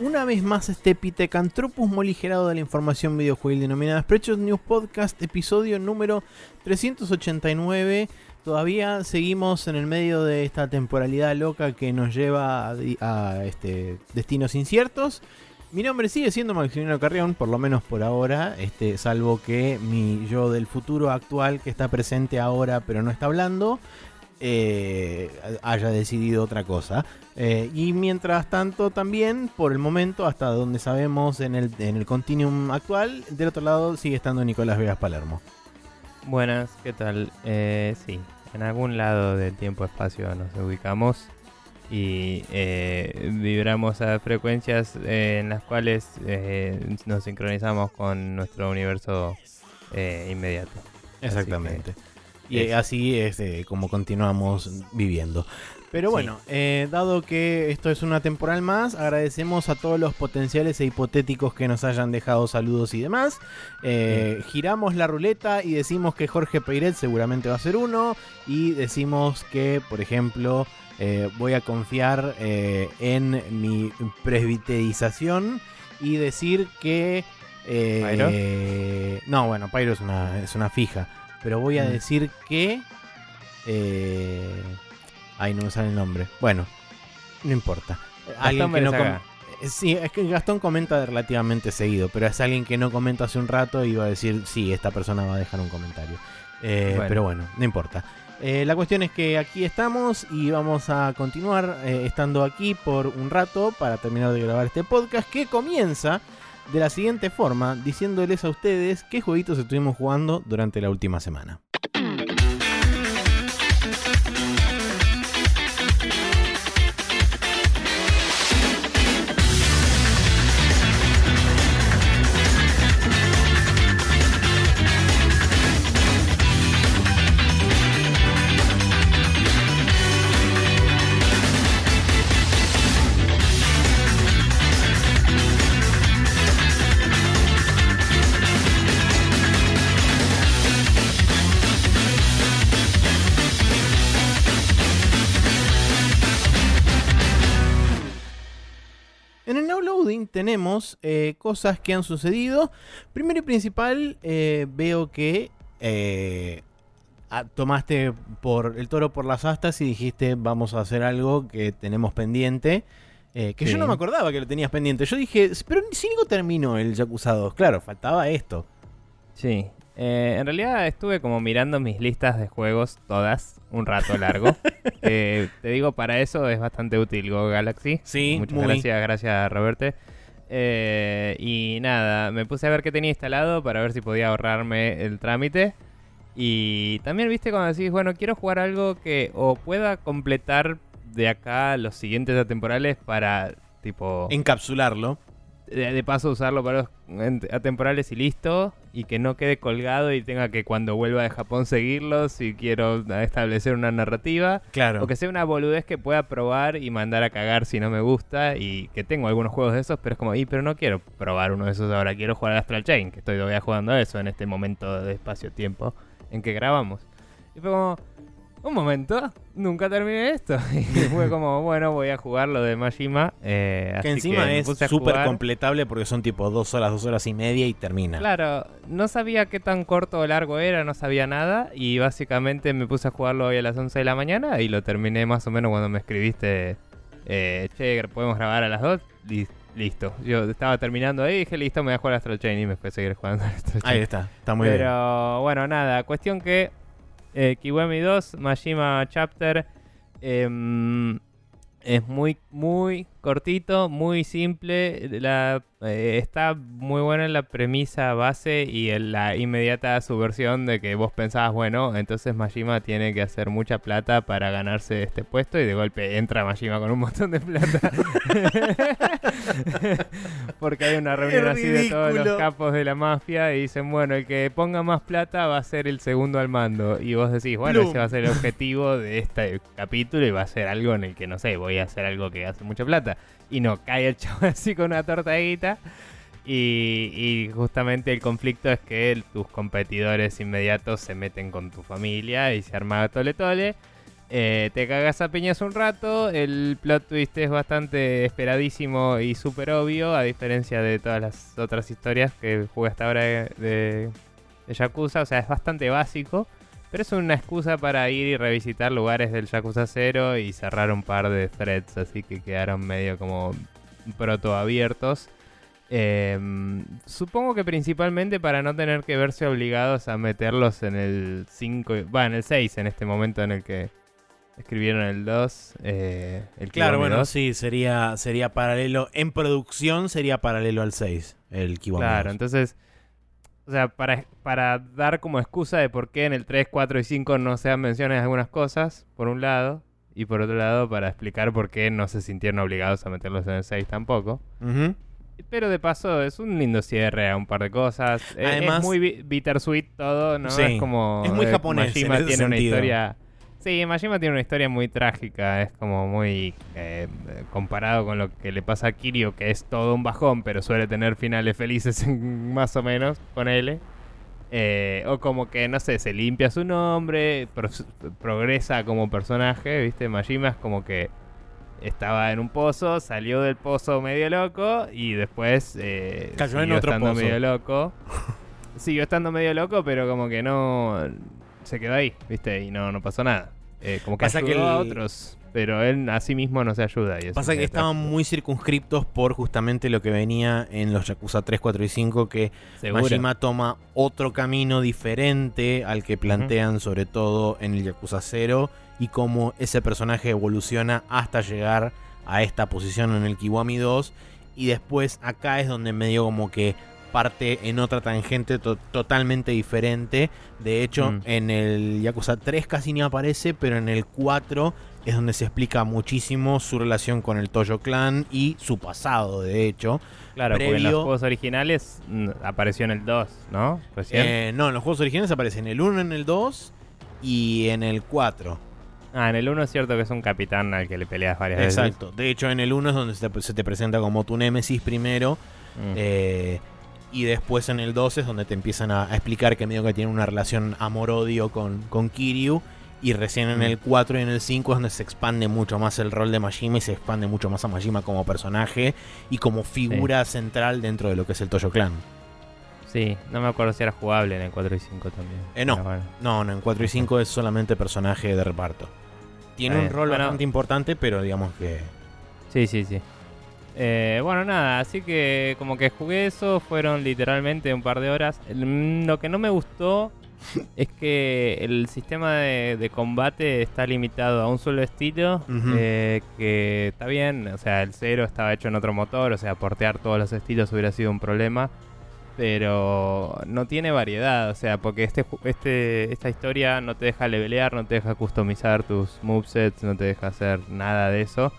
una vez más este Pitecantropus moligerado de la información videojuegil denominada Spreadshot News Podcast, episodio número 389. Todavía seguimos en el medio de esta temporalidad loca que nos lleva a, a, este, destinos inciertos. Mi nombre sigue siendo Maximiliano Carrión, por lo menos por ahora, este, salvo que mi yo del futuro actual, que está presente ahora pero no está hablando, eh, haya decidido otra cosa. Eh, y mientras tanto también, por el momento, hasta donde sabemos en el, en el continuum actual, del otro lado sigue estando Nicolás Vegas Palermo. Buenas, ¿qué tal? Eh, sí, en algún lado del tiempo-espacio nos ubicamos y eh, vibramos a frecuencias eh, en las cuales eh, nos sincronizamos con nuestro universo inmediato. Exactamente. Y es. así es eh, como continuamos viviendo. Pero bueno, eh, dado que esto es una temporal más, agradecemos a todos los potenciales e hipotéticos que nos hayan dejado saludos y demás. Eh, giramos la ruleta y decimos que Jorge Peiret seguramente va a ser uno. Y decimos que, por ejemplo, eh, voy a confiar en mi presbiterización y decir que... eh, No, bueno, Pyro es una, es una fija. Pero voy a Mm. decir que... Eh... Ay, no me sale el nombre. Bueno, no importa. Alguien que no. Eh, Sí, es que Gastón comenta relativamente seguido, pero es alguien que no comenta hace un rato y va a decir, sí, esta persona va a dejar un comentario. Eh, Bueno. Pero bueno, no importa. Eh, la cuestión es que aquí estamos y vamos a continuar eh, estando aquí por un rato para terminar de grabar este podcast que comienza de la siguiente forma, diciéndoles a ustedes qué jueguitos estuvimos jugando durante la última semana. Tenemos eh, cosas que han sucedido. Primero y principal, eh, veo que eh, tomaste por el toro por las astas y dijiste vamos a hacer algo que tenemos pendiente. eh, que yo no me acordaba que lo tenías pendiente. Yo dije, pero si no terminó el Yakuza 2. Claro, faltaba esto. Sí. Eh, en realidad estuve como mirando mis listas de juegos todas un rato largo. Eh, te digo, para eso es bastante útil Go Galaxy. Sí, Muchas muy. gracias, gracias Roberte. Eh, y nada, me puse a ver qué tenía instalado para ver si podía ahorrarme el trámite. Y también viste cuando decís, bueno, quiero jugar algo que o pueda completar de acá los siguientes atemporales para tipo Encapsularlo. De, de paso usarlo para los atemporales y listo. Y que no quede colgado y tenga que cuando vuelva de Japón seguirlo si quiero establecer una narrativa. Claro. O que sea una boludez que pueda probar y mandar a cagar si no me gusta. Y que tengo algunos juegos de esos, pero es como, y pero no quiero probar uno de esos ahora. Quiero jugar al Astral Chain, que estoy todavía jugando a eso en este momento de espacio-tiempo en que grabamos. Y fue como, un momento, nunca terminé esto. Y fue como, bueno, voy a jugar lo de Majima. eh, que así encima es súper completable porque son tipo dos horas, dos horas y media y termina. Claro, no sabía qué tan corto o largo era, no sabía nada y básicamente me puse a jugarlo hoy a las 11 de la mañana y lo terminé más o menos cuando me escribiste, eh, che, ¿podemos grabar a las 2? Li- listo, yo estaba terminando ahí y dije, listo, me voy a jugar a Astral Chain y me fui a seguir jugando a Astral Chain. Ahí está, está muy bien. Pero bueno, nada, cuestión que eh, Kiwami 2, Majima Chapter, em, es muy, muy cortito, muy simple. La, eh, está muy buena en la premisa base y en la inmediata subversión de que vos pensabas, bueno, entonces Majima tiene que hacer mucha plata para ganarse este puesto y de golpe entra Majima con un montón de plata. Porque hay una reunión así de todos los capos de la mafia y dicen, bueno, el que ponga más plata va a ser el segundo al mando. Y vos decís, bueno, Plum. ese va a ser el objetivo de este capítulo y va a ser algo en el que, no sé, voy a hacer algo que hace mucha plata. Y no, cae el chavo así con una torta de guita. Y, justamente el conflicto es que tus competidores inmediatos se meten con tu familia y se arma tole tole. Eh, te cagas a piñas un rato, el plot twist es bastante esperadísimo y súper obvio, a diferencia de todas las otras historias que jugué hasta ahora de, de, o sea, es bastante básico, pero es una excusa para ir y revisitar lugares del Yakuza 0 y cerrar un par de threads, así que quedaron medio como proto abiertos. Eh, supongo que principalmente para no tener que verse obligados a meterlos en el 5, va, en el 6 en este momento en el que escribieron el 2. Eh, el Claro, bueno, 2. sí, sería, sería paralelo. En producción sería paralelo al 6, el Kiwami Claro, 2. entonces, o sea, para, para dar como excusa de por qué en el 3, 4 y 5 no se dan menciones de algunas cosas, por un lado, y por otro lado para explicar por qué no se sintieron obligados a meterlos en el 6 tampoco. Pero de paso es un lindo cierre a un par de cosas. Eh, Además- es muy bi- bittersweet todo, ¿no? Sí, Es como... es muy japonés en ese tiene una historia... Sí, Majima tiene una historia muy trágica. Es como muy... eh, comparado con lo que le pasa a Kirio, que es todo un bajón, pero suele tener finales felices más o menos, con él. o como que, no sé, se limpia su nombre, pro- progresa como personaje, ¿viste? Majima es como que estaba en un pozo, salió del pozo medio loco y después eh, Cayó en siguió otro estando pozo. medio loco. Siguió estando medio loco, pero como que no se quedó ahí, ¿viste? Y no, no pasó nada. Eh, como que Pasa que ayudó a el- otros, pero él a sí mismo no se ayuda. Y Pasa que estaban muy circunscriptos por justamente lo que venía en los Yakuza 3, 4 y 5, que Seguro. Majima toma otro camino diferente al que plantean sobre todo en el Yakuza 0 y cómo ese personaje evoluciona hasta llegar a esta posición en el Kiwami 2 y después acá es donde medio como que parte en otra tangente to- totalmente diferente. De hecho, Mm. en el Yakuza 3 casi ni aparece, pero en el 4 es donde se explica muchísimo su relación con el Toyo Clan y su pasado, de hecho. Claro, porque en previo- los juegos originales mm, apareció en el 2, ¿no? Recién. Eh, no, en los juegos originales aparece en el 1, en el 2 y en el 4. Ah, en el 1 es cierto que es un capitán al que le peleas varias veces. Exacto. De hecho, en el 1 es donde se te, se te presenta como tu némesis primero. Mm. eh, y después en el 2 es donde te empiezan a, a explicar que medio que tiene una relación amor-odio con, con Kiryu. Y recién en Mm. el 4 y en el 5 es donde se expande mucho más el rol de Majima y se expande mucho más a Majima como personaje y como figura central dentro de lo que es el Toyo Clan. Sí, no me acuerdo si era jugable en el 4 y 5 también. Eh, no. Bueno. No, no, en 4 y 5 es solamente personaje de reparto. Tiene un rol Bueno. bastante importante, pero digamos que. Sí, sí, sí. Eh, bueno, nada, así que como que jugué eso, fueron literalmente un par de horas. Mm, lo que no me gustó es que el sistema de, de combate está limitado a un solo estilo, eh, que está bien, o sea, el cero estaba hecho en otro motor, o sea, portear todos los estilos hubiera sido un problema, pero no tiene variedad, o sea, porque este, este, esta historia no te deja levelear, no te deja customizar tus movesets, no te deja hacer nada de eso.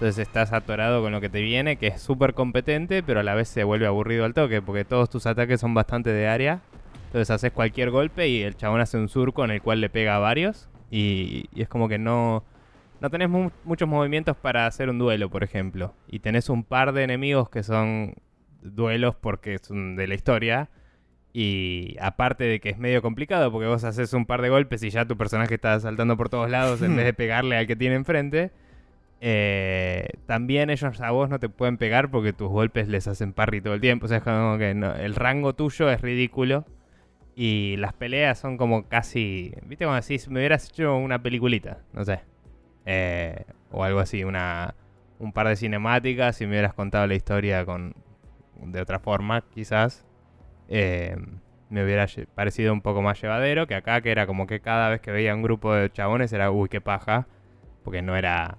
Entonces estás atorado con lo que te viene, que es súper competente, pero a la vez se vuelve aburrido al toque, porque todos tus ataques son bastante de área. Entonces haces cualquier golpe y el chabón hace un surco en el cual le pega a varios. Y, y es como que no, no tenés mu- muchos movimientos para hacer un duelo, por ejemplo. Y tenés un par de enemigos que son duelos porque son de la historia. Y aparte de que es medio complicado porque vos haces un par de golpes y ya tu personaje está saltando por todos lados en vez de pegarle al que tiene enfrente. Eh, también ellos a vos no te pueden pegar porque tus golpes les hacen parry todo el tiempo. O sea, es como que no- el rango tuyo es ridículo. Y las peleas son como casi. ¿Viste como decís? Me hubieras hecho una peliculita, no sé. Eh, o algo así, una, un par de cinemáticas y me hubieras contado la historia con de otra forma, quizás. eh, me hubiera parecido un poco más llevadero que acá, que era como que cada vez que veía un grupo de chabones era, uy, qué paja. Porque no era.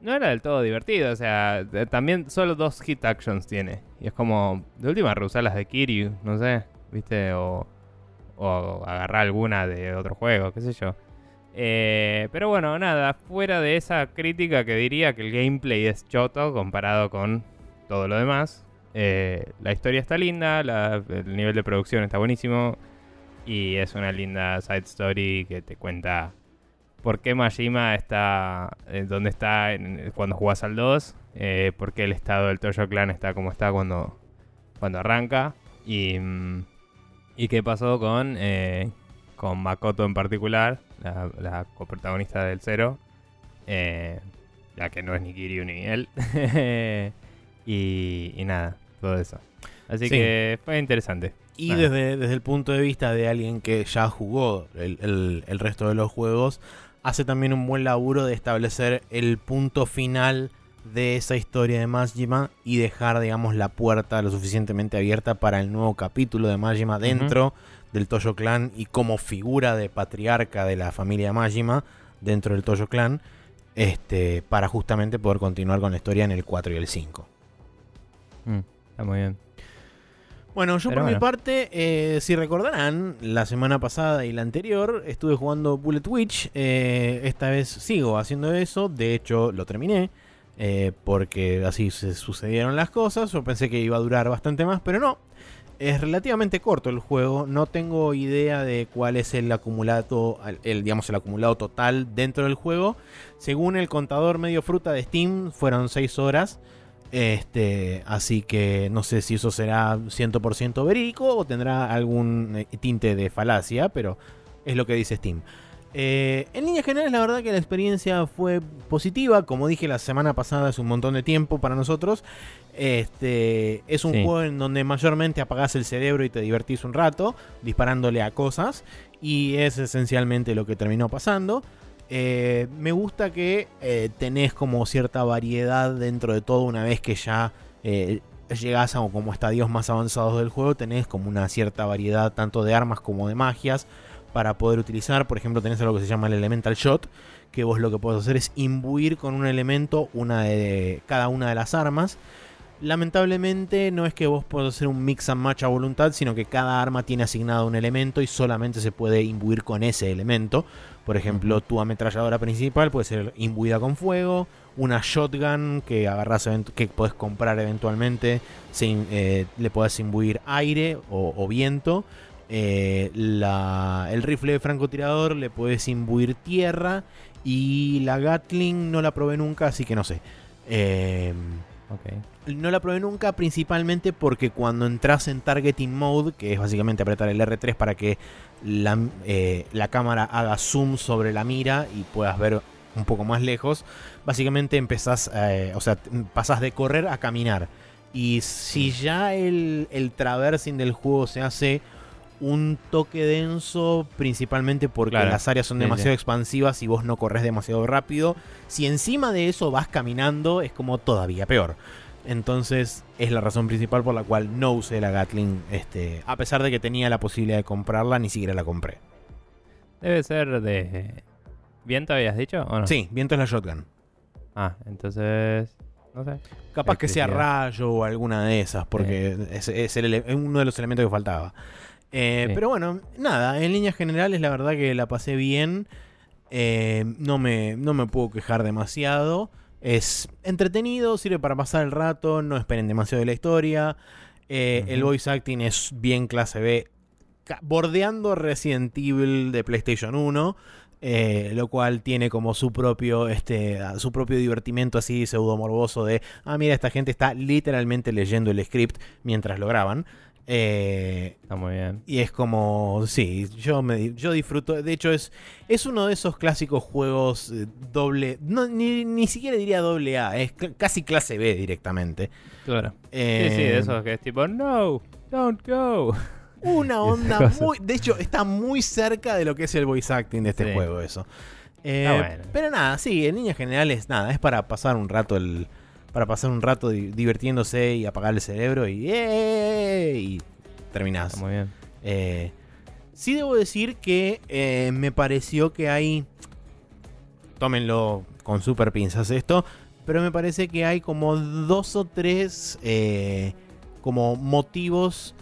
No era del todo divertido, o sea, también solo dos hit actions tiene. Y es como, de última, reusar las de Kiryu, no sé, ¿viste? O, o agarrar alguna de otro juego, qué sé yo. Eh, pero bueno, nada, fuera de esa crítica que diría que el gameplay es choto comparado con todo lo demás. eh, la historia está linda, el nivel de producción está buenísimo. Y es una linda side story que te cuenta por qué Majima está eh, donde está en- cuando jugas al 2. eh, por qué el estado del Toyo Clan está como está cuando, cuando arranca. Y, mm, y qué pasó con, eh, con Makoto en particular, la, la coprotagonista del Cero, eh, ya que no es ni Kiryu ni él. y, y nada, todo eso. Así Sí. que fue interesante. Y Ah. desde, desde el punto de vista de alguien que ya jugó el, el- el resto de los juegos, hace también un buen laburo de establecer el punto final de esa historia de Majima y dejar, digamos, la puerta lo suficientemente abierta para el nuevo capítulo de Majima dentro del Toyo Clan y como figura de patriarca de la familia Majima dentro del Toyo Clan, este, para justamente poder continuar con la historia en el 4 y el 5. Mm, está muy bien. Bueno, yo Pero por mi parte, eh, si recordarán, la semana pasada y la anterior estuve jugando Bullet Witch. eh, esta vez sigo haciendo eso. De hecho, lo terminé. eh, porque así se sucedieron las cosas. Yo pensé que iba a durar bastante más, pero no. Es relativamente corto el juego. No tengo idea de cuál es el acumulado, el, digamos, el acumulado total dentro del juego. Según el contador medio fruta de Steam, fueron 6 horas. Este, así que no sé si eso será 100% verídico o tendrá algún eh, tinte de falacia, pero es lo que dice Steam. Eh, en líneas generales, la verdad que la experiencia fue positiva. Como dije la semana pasada, es un montón de tiempo para nosotros. Este, es un Sí. juego en donde mayormente apagás el cerebro y te divertís un rato disparándole a cosas. Y es esencialmente lo que terminó pasando. Eh, me gusta que eh, tenés como cierta variedad dentro de todo una vez que ya eh, llegás a como estadios más avanzados del juego, tenés como una cierta variedad tanto de armas como de magias para poder utilizar. Por ejemplo, tenés algo que se llama el Elemental Shot, que vos lo que podés hacer es imbuir con un elemento una de cada una de las armas. Lamentablemente no es que vos puedas hacer un mix and match a voluntad, sino que cada arma tiene asignado un elemento y solamente se puede imbuir con ese elemento. Por ejemplo, tu ametralladora principal puede ser imbuida con fuego, una shotgun que agarras que podés comprar eventualmente, eh, le podés imbuir aire o, o viento. Eh, la- el rifle de francotirador le puedes imbuir tierra y la Gatling no la probé nunca, así que no sé. Eh, Ok. No la probé nunca, principalmente porque cuando entras en Targeting Mode, que es básicamente apretar el R3 para que la, eh, la cámara haga zoom sobre la mira y puedas ver un poco más lejos, básicamente empezás, eh, o sea, pasás de correr a caminar. Y si ya el, el traversing del juego se hace un toque denso, principalmente porque Claro. las áreas son demasiado expansivas y vos no corres demasiado rápido, si encima de eso vas caminando, es como todavía peor. Entonces es la razón principal por la cual no usé la Gatling. Este, a pesar de que tenía la posibilidad de comprarla, ni siquiera la compré. Debe ser de. ¿Viento habías dicho o no? Sí, viento es la shotgun. Ah, entonces. No sé. Capaz que sea Electricidad. rayo o alguna de esas, porque es, es el es uno de los elementos que faltaba. Eh, Sí. Pero bueno, nada, en líneas generales la verdad que la pasé bien. Eh, no, me, no me puedo quejar demasiado. Es entretenido, sirve para pasar el rato, no esperen demasiado de la historia. Eh, El voice acting es bien clase B, bordeando Resident Evil de PlayStation 1. eh, lo cual tiene como su propio este su propio divertimento así pseudo morboso de ah mira esta gente está literalmente leyendo el script mientras lo graban Eh, Está muy bien. y es como, sí, yo me yo disfruto. De hecho, es, es uno de esos clásicos juegos eh, doble. No, ni, ni siquiera diría doble A, es cl- casi clase B directamente. Claro. Eh, Sí, sí, de esos que es tipo, no, don't go. Una onda muy. De hecho, está muy cerca de lo que es el voice acting de este Sí. juego, eso. Eh, bueno. Pero nada, sí, en líneas generales, nada, es para pasar un rato el. Para pasar un rato di- divirtiéndose y apagar el cerebro y. ¡eh! y terminás. Está muy bien. Eh, sí debo decir que eh, me pareció que hay... Tómenlo con super pinzas esto. Pero me parece que hay como dos o tres eh, como motivos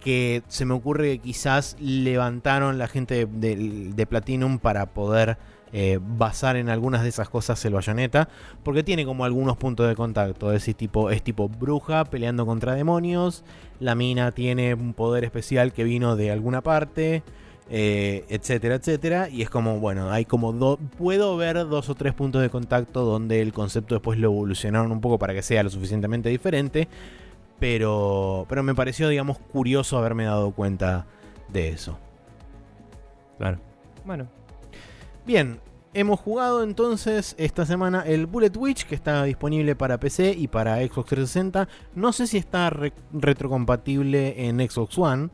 que se me ocurre que quizás levantaron la gente de, de- de Platinum para poder eh, basar en algunas de esas cosas el bayoneta. Porque tiene como algunos puntos de contacto. Es tipo, es tipo bruja peleando contra demonios. La mina tiene un poder especial que vino de alguna parte. eh, etcétera, etcétera. Y es como, bueno, hay como dos. Puedo ver dos o tres puntos de contacto donde el concepto después lo evolucionaron un poco para que sea lo suficientemente diferente. Pero, pero me pareció, digamos, curioso haberme dado cuenta de eso. Claro. Bueno, Bien, hemos jugado entonces esta semana el Bullet Witch que está disponible para PC y para Xbox 360. No sé si está re- retrocompatible en Xbox One.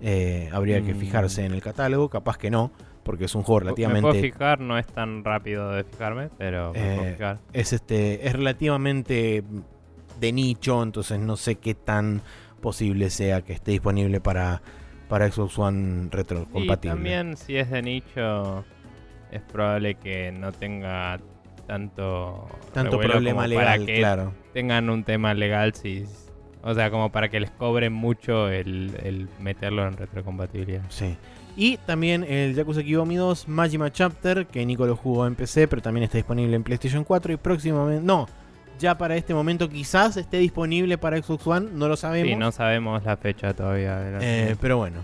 Eh, habría que Mm. fijarse en el catálogo, capaz que no, porque es un juego me puedo relativamente fijar, no es tan rápido de fijarme, pero me puedo Eh, fijar. es este es relativamente de nicho, entonces no sé qué tan posible sea que esté disponible para para Xbox One Y retrocompatible. también si es de nicho, es probable que no tenga tanto, Tanto problema como para legal, que claro. tengan un tema legal si o sea como para que les cobren mucho el, el meterlo en retrocompatibilidad Sí. Y también el Yakuza Kiwami 2 Majima Chapter, que Nico lo jugó en PC, pero también está disponible en PlayStation 4 y próximamente... No, ya para este momento quizás esté disponible para Xbox One, no lo sabemos. sí no sabemos la fecha todavía de la Eh, pero bueno.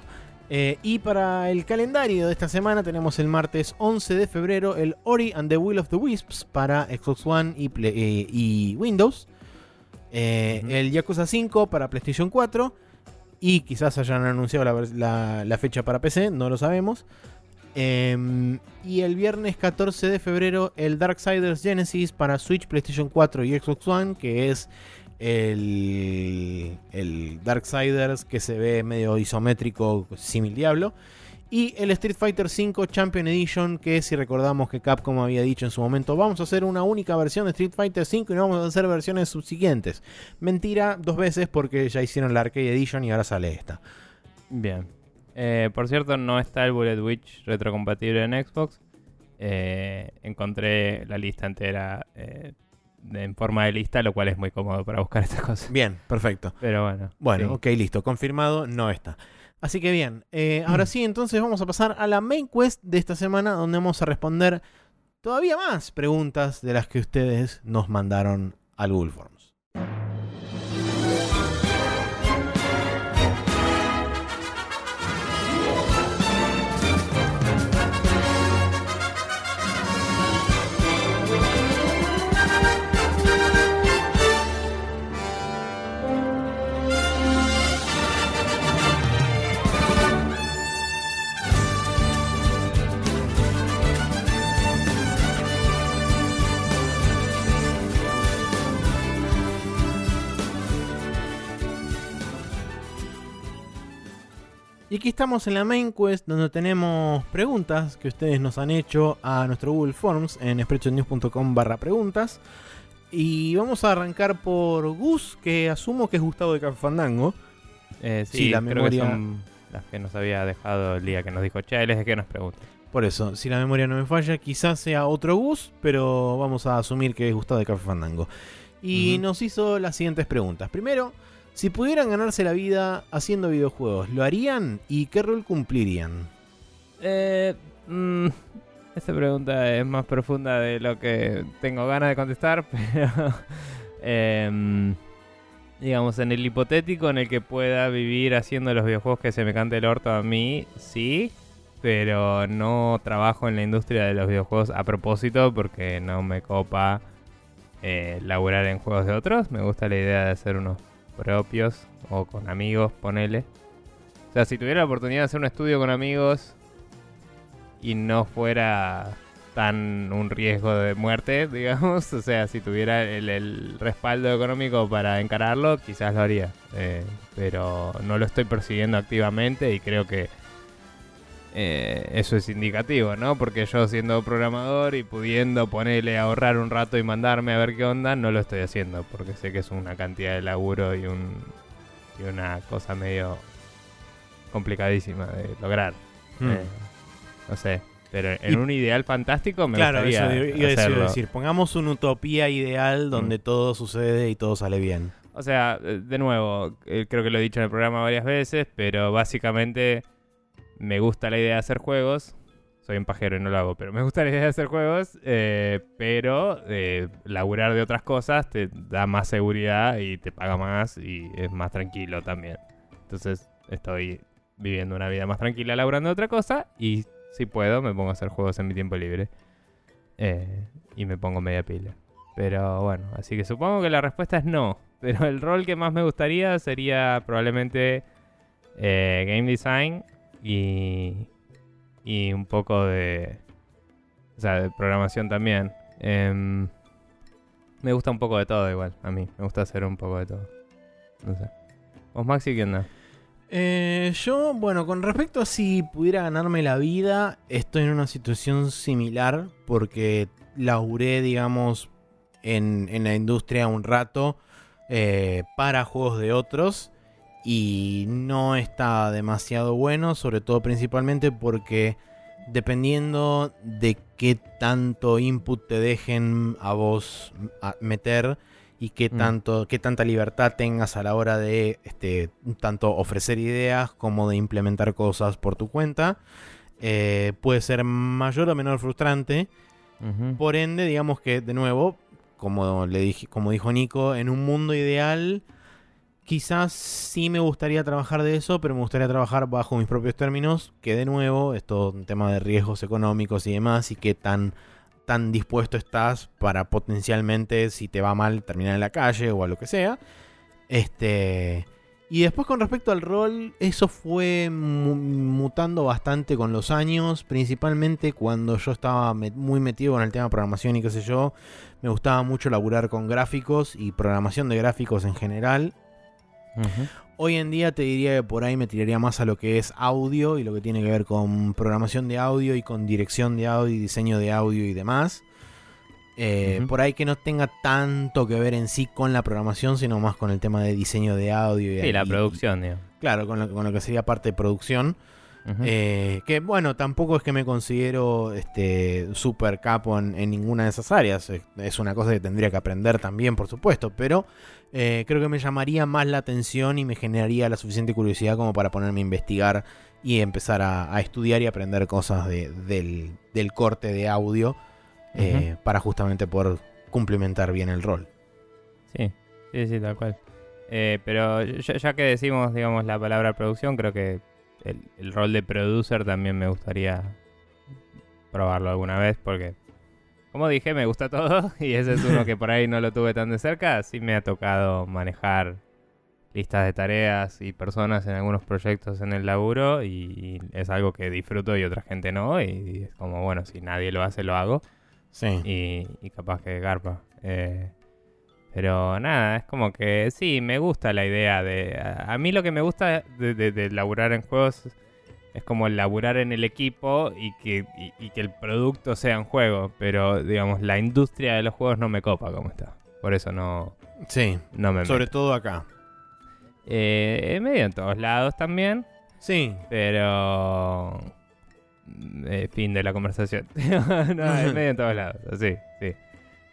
Eh, y para el calendario de esta semana tenemos el martes 11 de febrero el Ori and the Will of the Wisps para Xbox One y, Play- eh, y Windows. Eh. El Yakuza 5 para PlayStation 4. Y quizás hayan anunciado la- la fecha para PC, no lo sabemos. Em, y el viernes 14 de febrero el Darksiders Genesis para Switch, PlayStation 4 y Xbox One, que es el, el Darksiders que se ve medio isométrico, simil Diablo. Y el Street Fighter V Champion Edition, que si recordamos que Capcom había dicho en su momento, vamos a hacer una única versión de Street Fighter V y no vamos a hacer versiones subsiguientes. Mentira dos veces porque ya hicieron la Arcade Edition y ahora sale esta. Bien. Eh, por cierto, no está el Bullet Witch retrocompatible en Xbox. Eh, encontré la lista entera eh, en forma de lista, lo cual es muy cómodo para buscar estas cosas. Bien, perfecto. Pero bueno. Bueno, sí. ok, listo. Confirmado, no está. Así que bien, eh, ahora sí, entonces vamos a pasar a la main quest de esta semana, donde vamos a responder todavía más preguntas de las que ustedes nos mandaron al Google Forms. Y aquí estamos en la main quest donde tenemos preguntas que ustedes nos han hecho a nuestro Google Forms en spreadshotnews.com barra preguntas. Y vamos a arrancar por Gus, que asumo que es Gustavo de Café Fandango. Eh, sí, Sí, la creo memoria- que son las que nos había dejado el día que nos dijo, che, él es de que nos pregunta. Por eso, si la memoria no me falla, quizás sea otro Gus, pero vamos a asumir que es Gustavo de Café Fandango. Y nos hizo las siguientes preguntas. Primero, si pudieran ganarse la vida haciendo videojuegos, ¿lo harían y qué rol cumplirían? Eh, mm, esta pregunta es más profunda de lo que tengo ganas de contestar, pero em, digamos, en el hipotético en el que pueda vivir haciendo los videojuegos que se me cante el orto a mí, sí, pero no trabajo en la industria de los videojuegos a propósito porque no me copa eh, laburar en juegos de otros. Me gusta la idea de hacer unos propios o con amigos, ponele. O sea, si tuviera la oportunidad de hacer un estudio con amigos y no fuera tan un riesgo de muerte, digamos, o sea, si tuviera el, respaldo económico para encararlo, quizás lo haría. Eh, pero no lo estoy persiguiendo activamente y creo que eh, eso es indicativo, ¿no? Porque yo siendo programador y pudiendo ponerle ahorrar un rato y mandarme a ver qué onda, no lo estoy haciendo, porque sé que es una cantidad de laburo y, un, y una cosa medio complicadísima de lograr. Hmm. Eh, no sé. Pero en Y- un ideal fantástico me claro, gustaría eso iba a decir, pongamos una utopía ideal donde todo sucede y todo sale bien. O sea, de nuevo, eh, creo que lo he dicho en el programa varias veces, pero básicamente me gusta la idea de hacer juegos. Soy un pajero y no lo hago, pero me gusta la idea de hacer juegos, eh, pero eh, laburar de otras cosas te da más seguridad y te paga más y es más tranquilo también. Entonces estoy viviendo una vida más tranquila laburando de otra cosa y si puedo me pongo a hacer juegos en mi tiempo libre eh, y me pongo media pila. Pero bueno, así que supongo que la respuesta es no. Pero el rol que más me gustaría sería probablemente game design y, y un poco de. O sea, de programación también. Em, me gusta un poco de todo igual, a mí. Me gusta hacer un poco de todo. No sé. ¿Vos, Maxi, qué onda? Eh, yo, bueno, con respecto a si pudiera ganarme la vida, estoy en una situación similar porque laburé, digamos, en, en la industria un rato eh, para juegos de otros y no está demasiado bueno, sobre todo principalmente porque dependiendo de qué tanto input te dejen a vos meter y qué Mm. tanto qué tanta libertad tengas a la hora de este tanto ofrecer ideas como de implementar cosas por tu cuenta eh, puede ser mayor o menor frustrante por ende digamos que de nuevo como le dije como dijo Nico en un mundo ideal quizás sí me gustaría trabajar de eso pero me gustaría trabajar bajo mis propios términos que de nuevo es todo un tema de riesgos económicos y demás y qué tan tan dispuesto estás para potencialmente, si te va mal, terminar en la calle o a lo que sea. Este. Y después con respecto al rol, eso fue mu- mutando bastante con los años, principalmente cuando yo estaba muy metido con el tema de programación y qué sé yo. Me gustaba mucho laburar con gráficos y programación de gráficos en general. Hoy en día te diría que por ahí me tiraría más a lo que es audio y lo que tiene que ver con programación de audio y con dirección de audio y diseño de audio y demás. Eh. Por ahí que no tenga tanto que ver en sí con la programación, sino más con el tema de diseño de audio. Y, Sí, la y- producción, digamos. claro, con lo, con lo que sería parte de producción. Eh, que bueno, tampoco es que me considero este super capo en, en ninguna de esas áreas. Es, una cosa que tendría que aprender también, por supuesto. Pero eh, creo que me llamaría más la atención y me generaría la suficiente curiosidad como para ponerme a investigar y empezar a, a estudiar y aprender cosas de- del, del corte de audio eh, para justamente poder cumplimentar bien el rol. Sí, sí, sí, tal cual. Pero ya, ya que decimos, digamos, la palabra producción, creo que el, el rol de producer también me gustaría probarlo alguna vez porque, como dije, me gusta todo y ese es uno que por ahí no lo tuve tan de cerca. Sí me ha tocado manejar listas de tareas y personas en algunos proyectos en el laburo y, y es algo que disfruto y otra gente no y es como, bueno, si nadie lo hace, lo hago Sí. y, y capaz que garpa. Eh, pero nada, es como que sí, me gusta la idea de... A, a mí lo que me gusta de, de, de laburar en juegos es como laburar en el equipo y que, y, y que el producto sea un juego, pero digamos, la industria de los juegos no me copa como está. Por eso no, Sí. no me... Sobre meto. todo acá. Eh, medio en todos lados también, Sí. pero... eh, fin de la conversación. no, es medio en todos lados, sí, sí.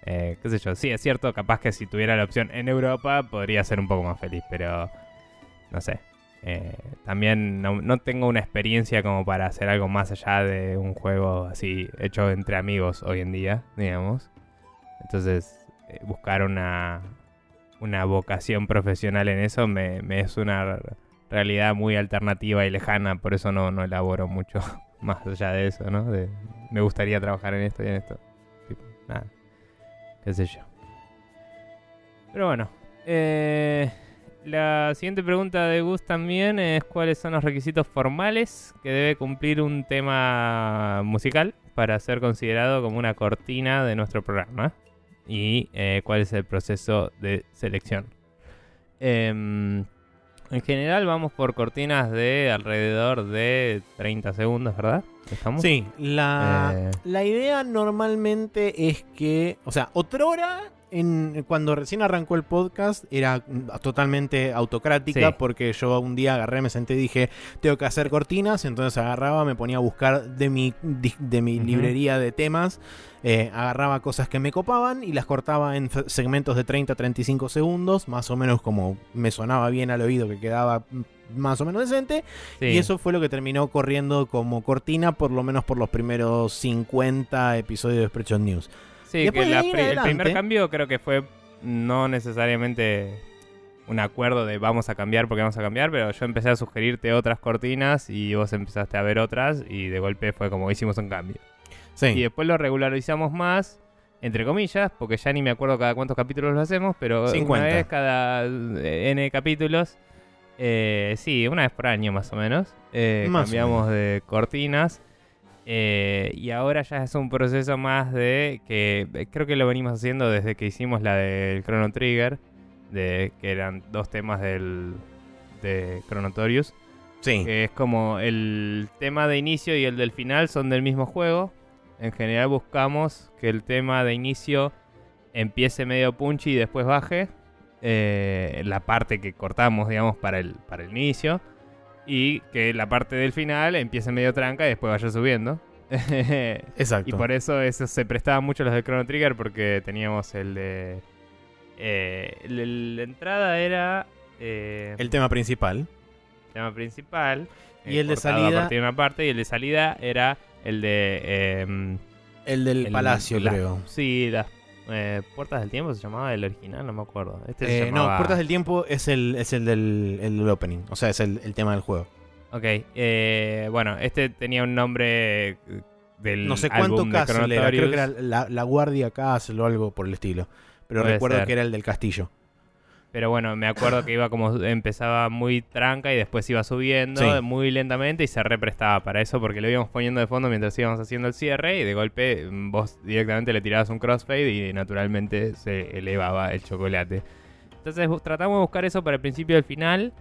Eh, qué sé yo, sí, es cierto, capaz que si tuviera la opción en Europa podría ser un poco más feliz, pero no sé. Eh, también no, tengo una experiencia como para hacer algo más allá de un juego así hecho entre amigos hoy en día, digamos. Entonces, eh, buscar una, una vocación profesional en eso me, me es una realidad muy alternativa y lejana, por eso no, no elaboro mucho más allá de eso, ¿no? De, me gustaría trabajar en esto y en esto. Nada, qué sé yo. Pero bueno, eh, la siguiente pregunta de Gus también es cuáles son los requisitos formales que debe cumplir un tema musical para ser considerado como una cortina de nuestro programa y eh, cuál es el proceso de selección. Em, en general vamos por cortinas de alrededor de 30 segundos, ¿verdad? ¿Estamos? Sí, la, Eh. la idea normalmente es que, o sea, otrora, en, cuando recién arrancó el podcast, era mm, totalmente autocrática Sí. porque yo un día agarré, me senté y dije, tengo que hacer cortinas, entonces agarraba, me ponía a buscar de mi, de mi librería de temas, eh, agarraba cosas que me copaban y las cortaba en segmentos de 30 a 35 segundos, más o menos como me sonaba bien al oído que quedaba mm, más o menos decente. Sí. Y eso fue lo que terminó corriendo como cortina, por lo menos por los primeros 50 episodios de Spreadshot News. Sí, Después que de la el primer cambio creo que fue no necesariamente un acuerdo de vamos a cambiar porque vamos a cambiar, pero yo empecé a sugerirte otras cortinas y vos empezaste a ver otras y de golpe fue como hicimos un cambio. Y Sí, después lo regularizamos más, entre comillas, porque ya ni me acuerdo cada cuántos capítulos lo hacemos, pero 50. una vez cada eh, N capítulos, eh, sí, una vez por año más o menos, eh, Más o cambiamos de cortinas. Eh, y ahora ya es un proceso más de que eh, creo que lo venimos haciendo desde que hicimos la del Chrono Trigger, de que eran dos temas del de Chronotorius, Sí. que es como el tema de inicio y el del final son del mismo juego. En general buscamos que el tema de inicio empiece medio punchy y después baje. eh, la parte que cortamos, digamos, para el, para el inicio. Y que la parte del final empiece medio tranca y después vaya subiendo. Exacto. y por eso eso se prestaba mucho los de Chrono Trigger porque teníamos el de... eh, el de la entrada era... eh, El tema principal. tema principal. Y eh, el de salida- A partir de una parte. Y el de salida era el de. eh, El del el- palacio, la- creo. Sí, las eh, Puertas del Tiempo se llamaba el original, no me acuerdo. Este se Eh, no, Puertas del Tiempo es el, es el del, el del opening. O sea, es el, el tema del juego. Ok, eh, bueno, este tenía un nombre eh, del. No sé cuánto álbum de castle era. Creo que era la, la Guardia Castle o algo por el estilo. Pero Puede recuerdo ser. que era el del castillo. Pero bueno, me acuerdo que iba como. Empezaba muy tranca y después iba subiendo Sí. muy lentamente y se represtaba para eso porque lo íbamos poniendo de fondo mientras íbamos haciendo el cierre y de golpe mm, vos directamente le tirabas un crossfade y naturalmente se elevaba el chocolate. Entonces tratamos de buscar eso para el principio y el final.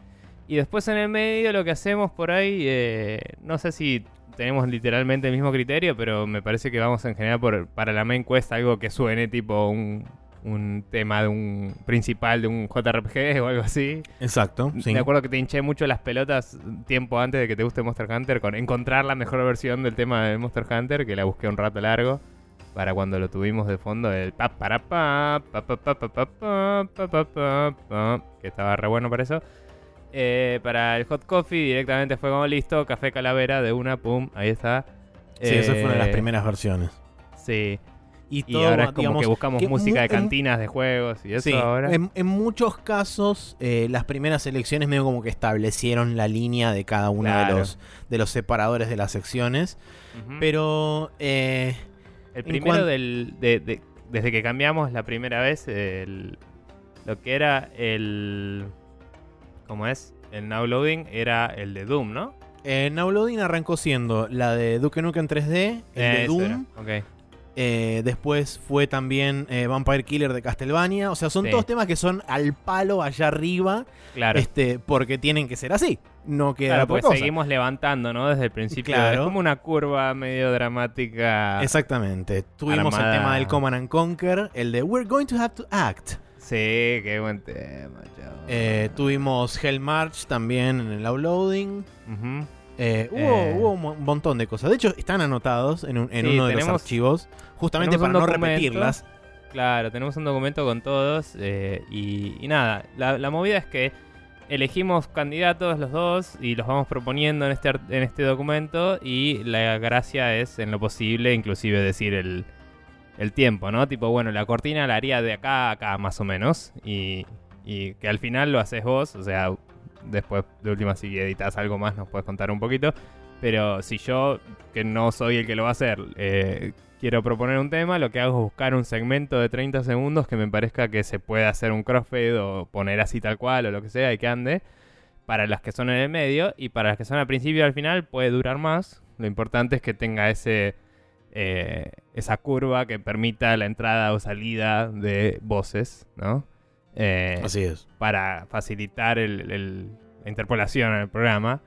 Y después en el medio lo que hacemos por ahí, eh, no sé si tenemos literalmente el mismo criterio, pero me parece que vamos en general por, para la main quest algo que suene tipo un, un tema de un principal de un JRPG o algo así. Exacto. Sí. Me acuerdo que te hinché mucho las pelotas tiempo antes de que te guste Monster Hunter con encontrar la mejor versión del tema de Monster Hunter, que la busqué un rato largo. Para cuando lo tuvimos de fondo, el pa para pa, pa pa pa pa pa pa pa pa pa pa, que estaba re bueno para eso. Eh, para el hot coffee directamente fue como listo, café calavera de una, pum, ahí está. Sí, esa fue una de las Eh, primeras versiones. Sí, Y, y todo, ahora es como digamos, que buscamos que música de en- cantinas de juegos y eso Sí, ahora. En, en muchos casos, eh, las primeras elecciones medio como que establecieron la línea de cada uno de, los, de los separadores de las secciones. Pero eh, El primero del. de- de- desde que cambiamos la primera vez, el- lo que era el. ¿Cómo es? El now loading era el de Doom, ¿no? eh, Now Loading arrancó siendo la de Duke Nukem 3D, el de Doom. era, ok. Eh, después fue también eh, Vampire Killer de Castlevania. O sea, son Sí. todos temas que son al palo allá arriba. Claro. Este, porque tienen que ser así. No queda Claro, pues seguimos levantando, ¿no? Desde el principio. Claro. Es como una curva medio dramática. Exactamente. Tuvimos Armada. el tema del Command and Conquer, el de We're going to have to act. Sí, qué buen tema, chavo. Eh, tuvimos Hell March también en el uploading. Ujú. Eh, hubo, Eh. hubo un mo- montón de cosas. De hecho, están anotados en, un- en Sí, uno de tenemos- los archivos. Justamente para no repetirlas. Claro, tenemos un documento con todos eh, y, y nada, la, la movida es que elegimos candidatos los dos y los vamos proponiendo en este, en este documento y la gracia es en lo posible inclusive decir el, el tiempo, ¿no? Tipo, bueno, la cortina la haría de acá a acá más o menos y, y que al final lo haces vos, o sea, después de última si editas algo más nos puedes contar un poquito, pero si yo, que no soy el que lo va a hacer, eh, quiero proponer un tema, lo que hago es buscar un segmento de 30 segundos que me parezca que se puede hacer un crossfade o poner así tal cual o lo que sea y que ande. Para las que son en el medio y para las que son al principio y al final puede durar más. Lo importante es que tenga ese eh, esa curva que permita la entrada o salida de voces, ¿no? Eh, Así es. para facilitar el- el- la interpolación en el programa.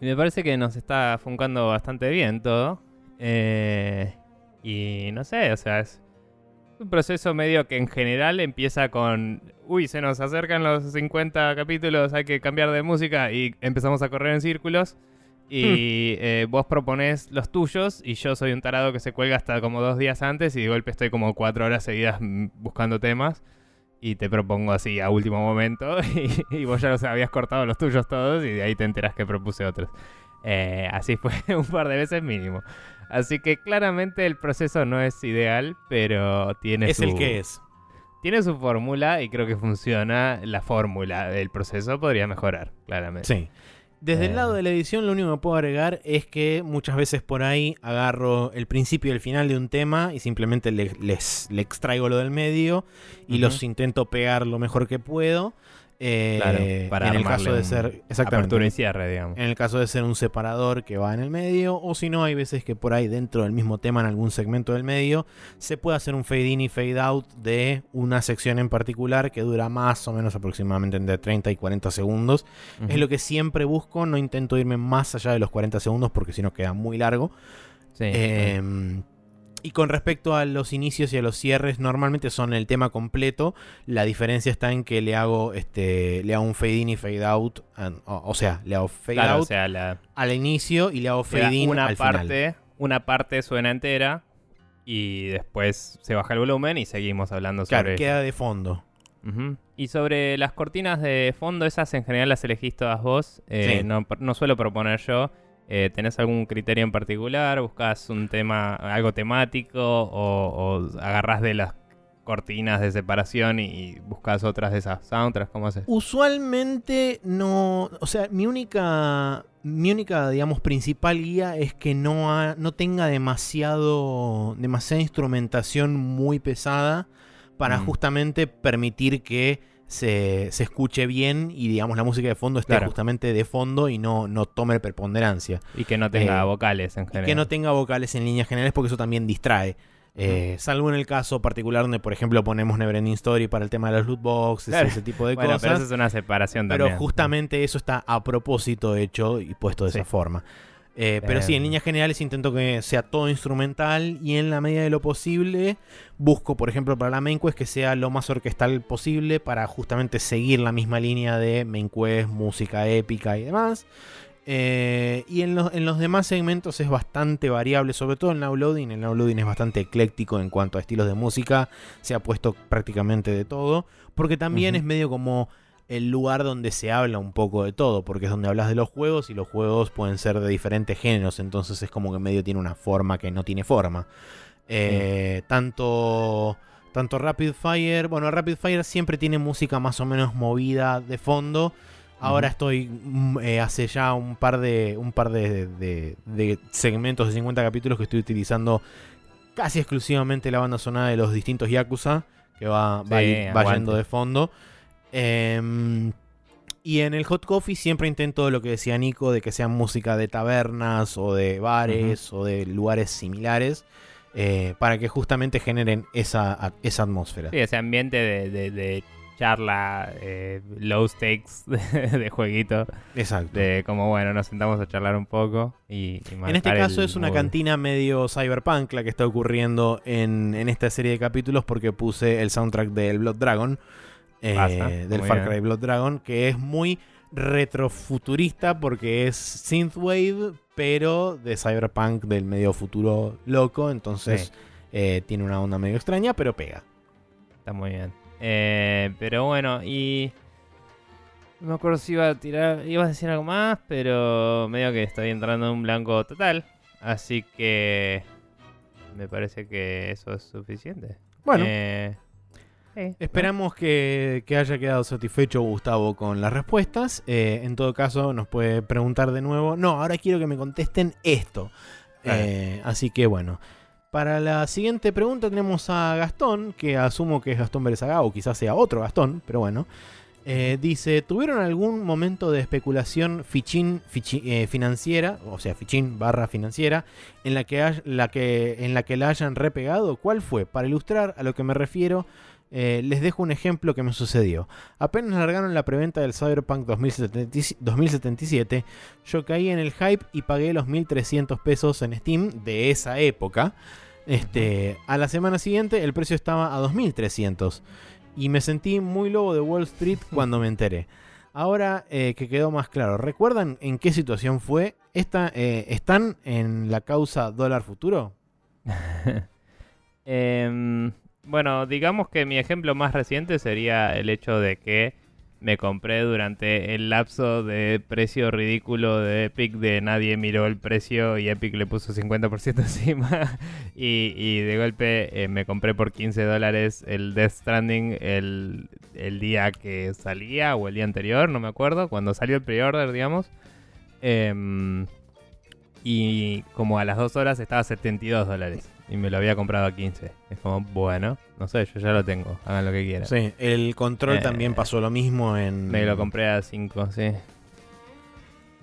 Y me parece que nos está funcando bastante bien todo. Eh, y no sé, o sea, es un proceso medio que en general empieza con, uy, se nos acercan los 50 capítulos, hay que cambiar de música y empezamos a correr en círculos. Y eh, vos proponés los tuyos y yo soy un tarado que se cuelga hasta como dos días antes y de golpe estoy como cuatro horas seguidas mm, buscando temas y te propongo así a último momento y, y vos ya los habías cortado los tuyos todos y de ahí te enterás que propuse otros. Eh, así fue un par de veces mínimo. Así que claramente el proceso no es ideal, pero tiene Es su... el que es. Tiene su fórmula y creo que funciona la fórmula del proceso. Podría mejorar, claramente. Sí. Desde el Eh. lado de la edición, lo único que puedo agregar es que muchas veces por ahí agarro el principio y el final de un tema y simplemente le, les, le extraigo lo del medio y los intento pegar lo mejor que puedo. Eh, Claro, para en el caso de ser exactamente Apertura y cierre, digamos. en el caso de ser un separador que va en el medio, o si no, hay veces que por ahí dentro del mismo tema, en algún segmento del medio, se puede hacer un fade in y fade out de una sección en particular que dura más o menos aproximadamente entre 30 y 40 segundos. Es lo que siempre busco, no intento irme más allá de los 40 segundos porque si no queda muy largo. Sí. Eh, y con respecto a los inicios y a los cierres, normalmente son el tema completo. La diferencia está en que le hago este le hago un fade in y fade out. O, o sea, le hago fade claro, out o sea, la, al inicio y le hago fade in una al final. parte, una parte suena entera y después se baja el volumen y seguimos hablando Claro, sobre queda de fondo. Y sobre las cortinas de fondo, esas en general las elegís todas vos. Eh, Sí. no, no suelo proponer yo. Eh, ¿Tenés algún criterio en particular? ¿Buscas un tema, algo temático? ¿O, o agarrás de las cortinas de separación y, buscas otras de esas soundtracks? ¿Cómo haces? Usualmente no. O sea, mi única. Mi única, digamos, principal guía es que no, ha- no tenga demasiado. demasiada instrumentación muy pesada. Para Mm. justamente permitir que se, se escuche bien y digamos la música de fondo esté Claro. justamente de fondo y no, no tome preponderancia. Y que no tenga Eh, vocales en Y general. que no tenga vocales en líneas generales porque eso también distrae. Eh, salvo en el caso particular donde, por ejemplo, ponemos Neverending Story para el tema de los loot boxes Claro. y ese tipo de bueno, pero cosas. eso es una separación Pero justamente eso está a propósito hecho y puesto de Sí. esa forma. Eh, pero sí, en Em. líneas generales intento que sea todo instrumental y en la medida de lo posible busco, por ejemplo, para la main quest que sea lo más orquestal posible para justamente seguir la misma línea de main quest, música épica y demás. Eh, y en los, en los demás segmentos es bastante variable, sobre todo en Loading. El Loading es bastante ecléctico en cuanto a estilos de música. Se ha puesto prácticamente de todo. Porque también es medio como el lugar donde se habla un poco de todo. Porque es donde hablas de los juegos y los juegos pueden ser de diferentes géneros. Entonces es como que medio tiene una forma que no tiene forma. Eh, Tanto. Tanto Rapid Fire. Bueno, Rapid Fire siempre tiene música más o menos movida de fondo. Ahora estoy mm, eh, hace ya un par de un par de, de- de segmentos de 50 capítulos que estoy utilizando casi exclusivamente la banda sonora de los distintos Yakuza que va, va, Sí, va yendo de fondo. Em, y en el Hot Coffee siempre intento lo que decía Nico de que sea música de tabernas o de bares o de lugares similares eh, para que justamente generen esa, esa atmósfera. Sí, ese ambiente de, de- de charla, eh, low stakes de, de jueguito. Exacto. De como, bueno, nos sentamos a charlar un poco y, y En este caso es una mood. cantina medio cyberpunk la que está ocurriendo en, en esta serie de capítulos porque puse el soundtrack del Blood Dragon, eh, del Far. Cry Blood Dragon, que es muy retrofuturista porque es synthwave, pero de cyberpunk del medio futuro loco, entonces Sí. eh, tiene una onda medio extraña, pero pega. Está muy bien. Eh, pero bueno, y... No me acuerdo si iba a tirar... Iba a decir algo más, pero medio que estoy entrando en un blanco total. Así que... Me parece que eso es suficiente. Bueno. Eh, sí, Esperamos que, que haya quedado satisfecho Gustavo con las respuestas. Eh, en todo caso, nos puede preguntar de nuevo. No, ahora quiero que me contesten esto. Claro. Eh, así que bueno. Para la siguiente pregunta tenemos a Gastón, que asumo que es Gastón Berezaga o quizás sea otro Gastón, pero bueno. Eh, dice, ¿tuvieron algún momento de especulación fichín, eh, financiera, o sea, fichín barra financiera, en la, que hay- la que, en la que la hayan repegado? ¿Cuál fue? Para ilustrar a lo que me refiero, eh, les dejo un ejemplo que me sucedió. Apenas largaron la preventa del Cyberpunk 2070 2077, yo caí en el hype y pagué los 1300 pesos en Steam de esa época. Este, a la semana siguiente el precio estaba a 2300 y me sentí muy lobo de Wall Street cuando me enteré. Ahora eh, que quedó más claro, ¿recuerdan en qué situación fue? Esta, eh, ¿Están en la causa dólar futuro? Em, bueno, digamos que mi ejemplo más reciente sería el hecho de que me compré durante el lapso de precio ridículo de Epic de nadie miró el precio y Epic le puso 50% encima y, de golpe eh, me compré por 15 dólares el Death Stranding el, el día que salía o el día anterior, no me acuerdo, cuando salió el pre-order, digamos. Em, y como a las dos horas estaba a 72 dólares. Y me lo había comprado a 15. Es como, bueno, no sé, yo ya lo tengo, hagan lo que quieran. Sí, el control Eh, también pasó lo mismo en. Me lo compré a 5, sí.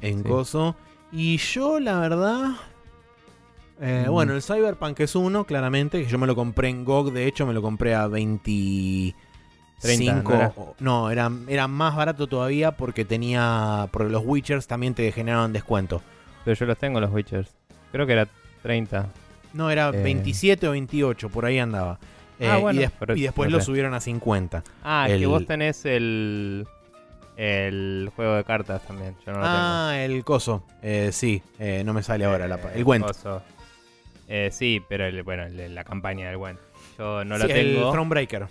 en Sí. Coso. Y yo, la verdad. eh, Mm. Bueno, el Cyberpunk es uno, claramente. Que yo me lo compré en GOG. De hecho, me lo compré a 25. 30, ¿no era? no, era, era más barato todavía porque tenía. Porque los Witchers también te generaban descuento. Pero yo los tengo, los Witchers. Creo que era 30. No, era Eh. 27 o 28, por ahí andaba. Eh, Ah, bueno, y, des- pero- y después no lo subieron a 50. Ah, El- que vos tenés el. El juego de cartas también. Yo no lo ah, el coso. Eh, sí, eh, no me sale ahora. la pa- Eh, el Gwent. coso. Eh, sí, pero el, bueno, el la campaña del Gwent. Yo no lo Sí, tengo. El Thronebreaker.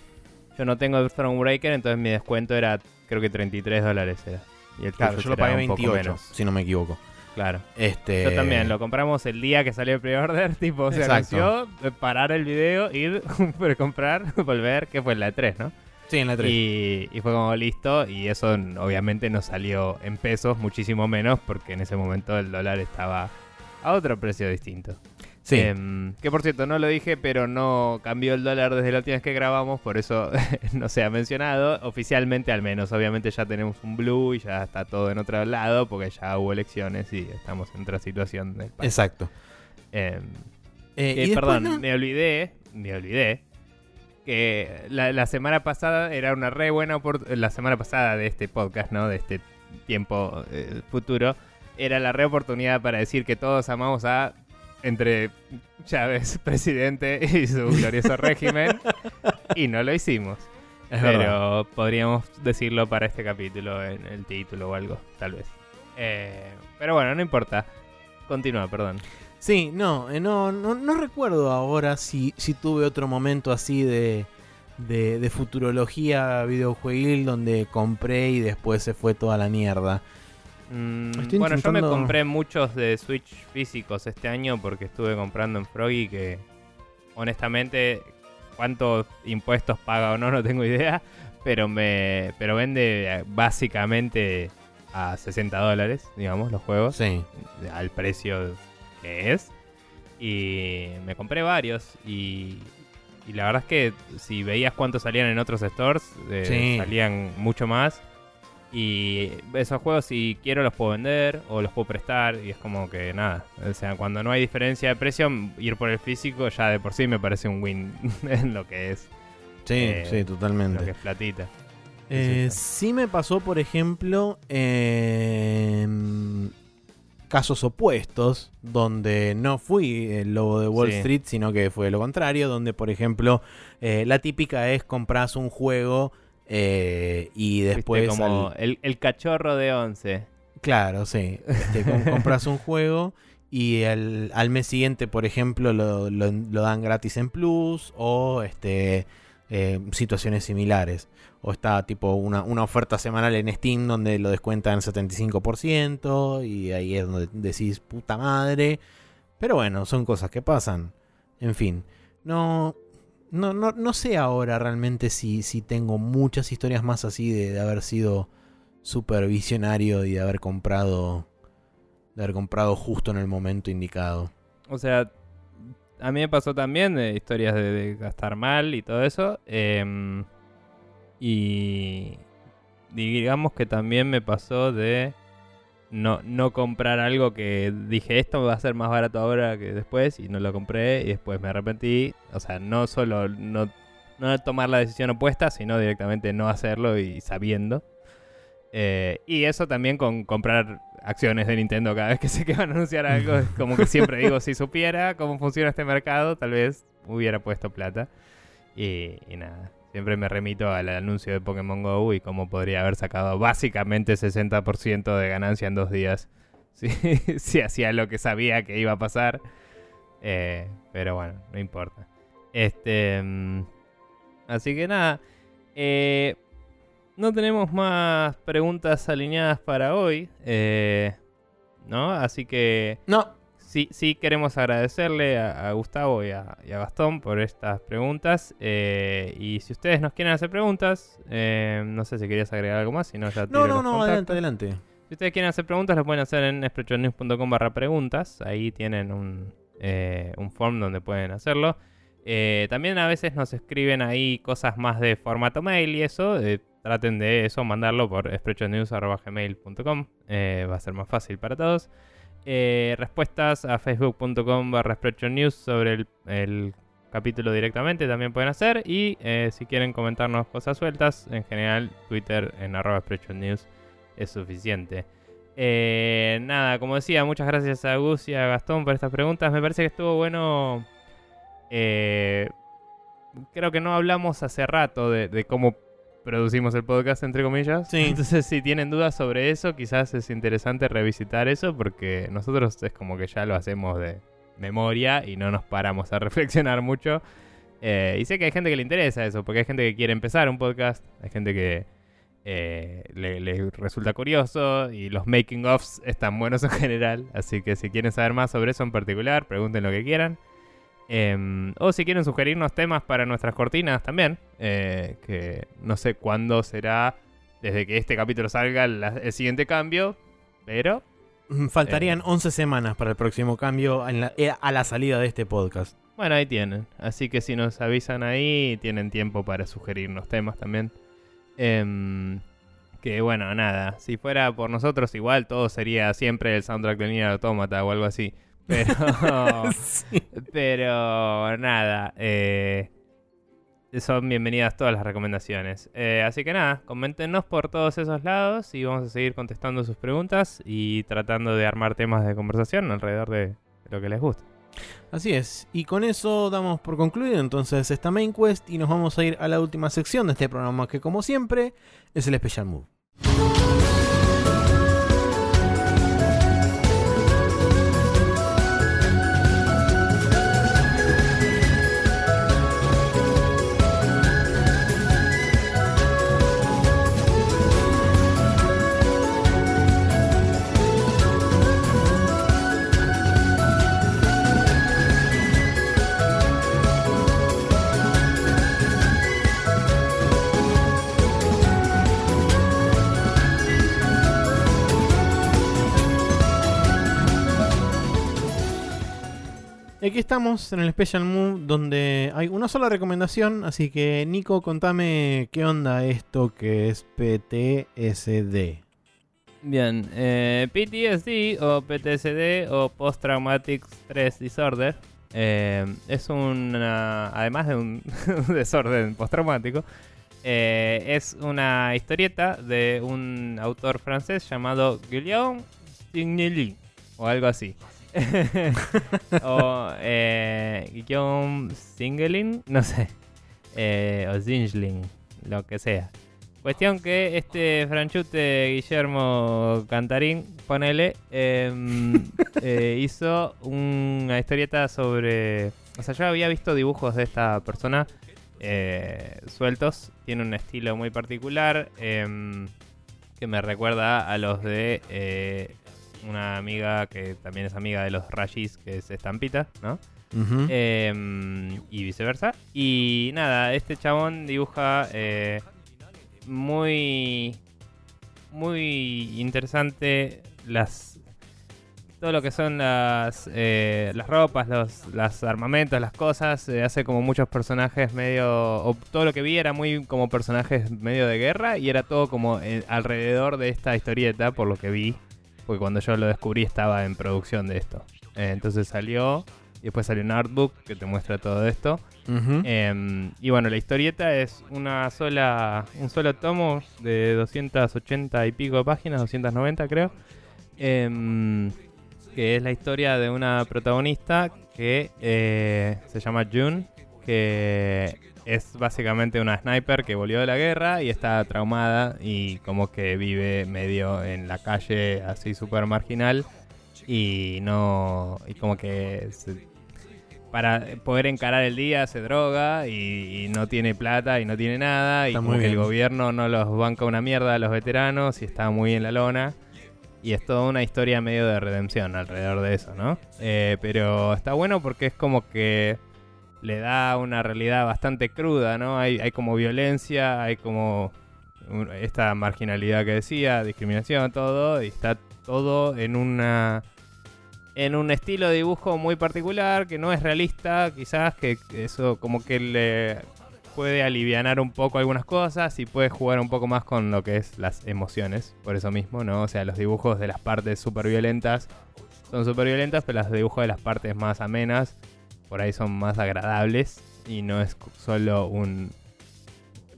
Yo no tengo el Thronebreaker, entonces mi descuento era, creo que 33 dólares era. Y el Claro, yo lo pagué un poco 28, menos. si no me equivoco. Claro. Este, Yo también, lo compramos el día que salió el pre-order, tipo, se Exacto. anunció, eh, parar el video, ir, comprar, volver, que fue la de 3, ¿no? Sí, en la 3. Y, y fue como listo, y eso obviamente no salió en pesos, muchísimo menos, porque en ese momento el dólar estaba a otro precio distinto. Sí. Em, que por cierto, no lo dije, pero no cambió el dólar desde la última vez que grabamos, por eso no se ha mencionado. Oficialmente al menos, obviamente ya tenemos un blue y ya está todo en otro lado, porque ya hubo elecciones y estamos en otra situación del país. Exacto. Em, Eh, que, y después, perdón, ¿no? me olvidé, me olvidé que la, la semana pasada era una re buena oportunidad, la semana pasada de este podcast, ¿no? De este tiempo eh, futuro, era la re oportunidad para decir que todos amamos a entre Chávez, presidente, y su glorioso régimen, y no lo hicimos. Es verdad. Pero podríamos decirlo para este capítulo en el título o algo, tal vez. Eh, pero bueno, no importa. Continúa, perdón. Sí, no, eh, no, no, no recuerdo ahora si, si tuve otro momento así de, de, de futurología videojueguil donde compré y después se fue toda la mierda. Mm, bueno, yo me compré muchos de Switch físicos este año porque estuve comprando en Froggy que honestamente cuántos impuestos paga o no no tengo idea, pero me pero vende básicamente a 60 dólares, digamos, los juegos, Sí. al precio que es. Y me compré varios y, y la verdad es que si veías cuántos salían en otros stores, eh, Sí. salían mucho más. Y esos juegos si quiero los puedo vender o los puedo prestar y es como que nada. O sea, cuando no hay diferencia de precio, ir por el físico ya de por sí me parece un win en lo que es, Sí, Eh, sí, en totalmente. lo que es platita. Eh, Sí, me pasó, por ejemplo, en casos opuestos, donde no fui el lobo de Wall Sí. Street, sino que fue lo contrario, donde, por ejemplo, eh, la típica es compras un juego eh, y Viste, después... como al- el, el cachorro de 11. Claro, sí. Este, com- compras un juego y al, al mes siguiente, por ejemplo, lo, lo- lo dan gratis en Plus o este eh, situaciones similares. O está tipo una, una oferta semanal en Steam donde lo descuentan 75% y ahí es donde decís puta madre. Pero bueno, son cosas que pasan. En fin, no, no, no, no sé ahora realmente si, si tengo muchas historias más así de, haber sido super visionario y de haber comprado de haber comprado justo en el momento indicado. O sea, a mí me pasó también de historias de, de gastar mal y todo eso. em, y digamos que también me pasó de no, no comprar algo que dije esto va a ser más barato ahora que después y no lo compré y después me arrepentí. O sea, no solo no, no tomar la decisión opuesta, sino directamente no hacerlo y sabiendo. Eh, y eso también con comprar acciones de Nintendo cada vez que sé que van a anunciar algo. Como que siempre digo, si supiera cómo funciona este mercado, tal vez hubiera puesto plata. Y nada, siempre me remito al anuncio de Pokémon Go y cómo podría haber sacado básicamente 60% de ganancia en dos días. Si, hacía lo que sabía que iba a pasar. Eh, pero bueno, no importa. Este. mm, así que nada. Eh, no tenemos más preguntas alineadas para hoy. eh, ¿No? Así que No, sí, sí queremos agradecerle a, a Gustavo y a, y a Gastón por estas preguntas. eh, y si ustedes nos quieren hacer preguntas, eh, no sé si querías agregar algo más, si no ya no, no, no, adelante, adelante. Si ustedes quieren hacer preguntas, lo pueden hacer en sprechonews.com barra preguntas. Ahí tienen un, eh, un form donde pueden hacerlo. También a veces nos escriben ahí cosas más de formato mail y eso. traten de eso, mandarlo por sprechonews.gmail.com. Eh, va a ser más fácil para todos. Eh, respuestas a facebook.com barra News sobre el, capítulo directamente también pueden hacer. Y eh, si quieren comentarnos cosas sueltas, en general Twitter en arroba News es suficiente. Eh, nada, como decía, muchas gracias a Gus y a Gastón por estas preguntas. Me parece que estuvo bueno. creo que no hablamos hace rato de cómo producimos el podcast, entre comillas. Sí. Entonces, si tienen dudas sobre eso, quizás es interesante revisitar eso porque nosotros es como que ya lo hacemos de memoria y no nos paramos a reflexionar mucho. Eh, y sé que hay gente que le interesa eso, porque hay gente que quiere empezar un podcast, hay gente que eh, le, le resulta curioso y los making ofs están buenos en general. Así que si quieren saber más sobre eso en particular, pregunten lo que quieran. Em, o si quieren sugerirnos temas para nuestras cortinas también, eh, que no sé cuándo será desde que este capítulo salga la- el siguiente cambio, pero Mm, Faltarían 11 semanas para el próximo cambio en la- eh, a la salida de este podcast. bueno, ahí tienen. Así que si nos avisan ahí, tienen tiempo para sugerirnos temas también. Em, que bueno, nada, si fuera por nosotros igual todo sería siempre el soundtrack del Nier Automata o algo así. Pero... Sí. Pero nada, eh, son bienvenidas todas las recomendaciones. Eh, así que nada, coméntenos por todos esos lados y vamos a seguir contestando sus preguntas y tratando de armar temas de conversación alrededor de lo que les gusta. Así es. Y con eso damos por concluido entonces esta main quest y nos vamos a ir a la última sección de este programa que como siempre es el Special Move. Aquí estamos en el Special Move donde hay una sola recomendación, así que Nico, contame qué onda esto que es PTSD. Bien, eh, PTSD o PTSD o Post Traumatic Stress Disorder eh, es una, además de un desorden postraumático, eh, es una historieta de un autor francés llamado Guillaume Signelli o algo así. o eh, Singelin, no sé, eh, o Zingling, lo que sea. Cuestión que este franchute Guillermo Cantarín, ponele, em, eh, hizo una historieta sobre... O sea, yo había visto dibujos de esta persona eh, sueltos. Tiene un estilo muy particular em, que me recuerda a los de eh, una amiga que también es amiga de los Rashis, que es Estampita, ¿no? Em, y viceversa. Y nada, este chabón dibuja eh, muy, muy interesante las todo lo que son las, eh, las ropas, los las armamentos, las cosas. eh, hace como muchos personajes medio. O todo lo que vi era muy como personajes medio de guerra. Y era todo como eh, alrededor de esta historieta, por lo que vi. Porque cuando yo lo descubrí estaba en producción de esto. Eh, entonces salió. Y después salió un artbook que te muestra todo esto. Em, y bueno, la historieta es una sola, un solo tomo de 280 y pico de páginas, 290 creo. Em, que es la historia de una protagonista que eh, se llama June, que es básicamente una sniper que volvió de la guerra y está traumada y como que vive medio en la calle así súper marginal y no y como que se- para poder encarar el día se droga y, y no tiene plata y no tiene nada y como que el gobierno no los banca una mierda a los veteranos y está muy en la lona y es toda una historia medio de redención alrededor de eso, ¿no? Eh, pero está bueno porque es como que le da una realidad bastante cruda, ¿no? Hay, hay como violencia, hay como esta marginalidad que decía, discriminación, todo, y está todo en una en un estilo de dibujo muy particular, que no es realista, quizás que eso como que le puede alivianar un poco algunas cosas y puede jugar un poco más con lo que es las emociones, por eso mismo, ¿no? O sea, los dibujos de las partes súper violentas son súper violentas, pero los dibujos de las partes más amenas por ahí son más agradables y no es solo un...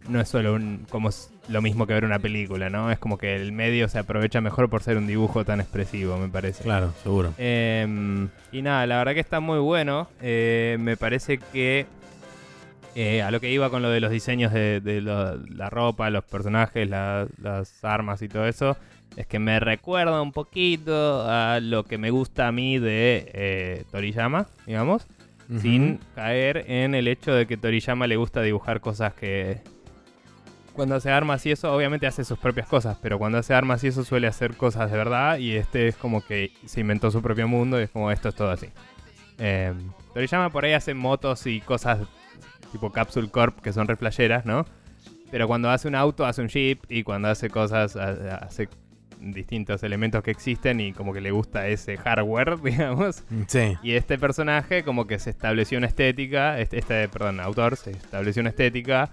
No es solo un... como lo mismo que ver una película, ¿no? Es como que el medio se aprovecha mejor por ser un dibujo tan expresivo, me parece. Claro, seguro. Em, y nada, la verdad que está muy bueno. Eh, me parece que eh, a lo que iba con lo de los diseños de, la ropa, los personajes, las armas y todo eso, es que me recuerda un poquito a lo que me gusta a mí de eh, Toriyama, digamos, sin caer en el hecho de que Toriyama le gusta dibujar cosas que... Cuando hace armas y eso, obviamente hace sus propias cosas, pero cuando hace armas y eso suele hacer cosas de verdad y este es como que se inventó su propio mundo y es como esto es todo así. Eh, Toriyama por ahí hace motos y cosas tipo Capsule Corp, que son reflayeras, ¿no? Pero cuando hace un auto, hace un jeep y cuando hace cosas, hace distintos elementos que existen y como que le gusta ese hardware, digamos. Sí. Y este personaje como que se estableció una estética, este, este perdón, autor se estableció una estética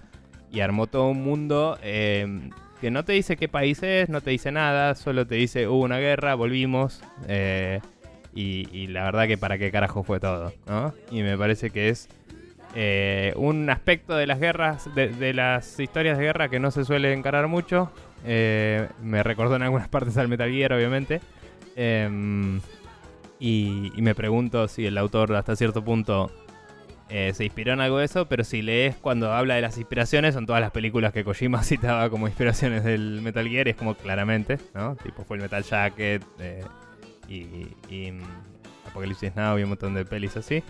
y armó todo un mundo em, que no te dice qué país es, no te dice nada, solo te dice hubo una guerra, volvimos. Eh, y, y, la verdad que para qué carajo fue todo, ¿no? Y me parece que es eh, un aspecto de las guerras, de, las historias de guerra que no se suele encarar mucho. Eh, me recordó en algunas partes al Metal Gear, obviamente. Em, y, me pregunto si el autor hasta cierto punto eh, se inspiró en algo de eso, pero si lees cuando habla de las inspiraciones, son todas las películas que Kojima citaba como inspiraciones del Metal Gear, es como claramente, ¿no? Tipo fue el Metal Jacket y, y mm, Apocalipsis Now y un montón de pelis así.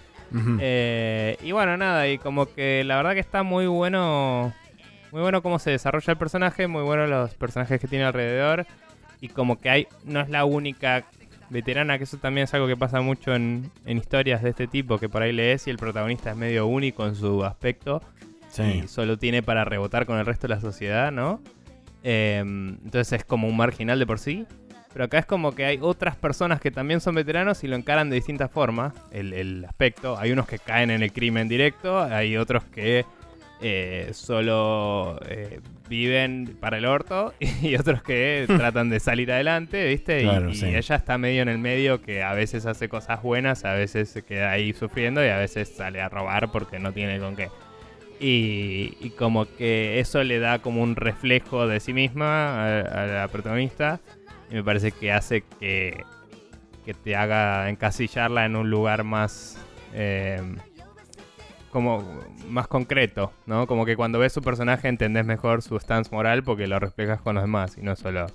Eh, y bueno, nada, y como que la verdad que está muy bueno. Muy bueno cómo se desarrolla el personaje, muy bueno los personajes que tiene alrededor. Y como que hay. No es la única veterana, que eso también es algo que pasa mucho en, historias de este tipo, que por ahí lees y el protagonista es medio único en su aspecto. Y solo tiene para rebotar con el resto de la sociedad, ¿no? Em, entonces es como un marginal de por sí. Pero acá es como que hay otras personas que también son veteranos y lo encaran de distintas formas, el, aspecto. Hay unos que caen en el crimen directo, hay otros que eh, solo eh, viven para el orto y otros que tratan de salir adelante, ¿viste? y, ella está medio en el medio que a veces hace cosas buenas, a veces se queda ahí sufriendo y a veces sale a robar porque no tiene con qué. Y, y como que eso le da como un reflejo de sí misma a la protagonista y me parece que hace que, que te haga encasillarla en un lugar más. Eh, como más concreto, ¿no? Como que cuando ves su personaje entendés mejor su stance moral porque lo reflejas con los demás y no solo,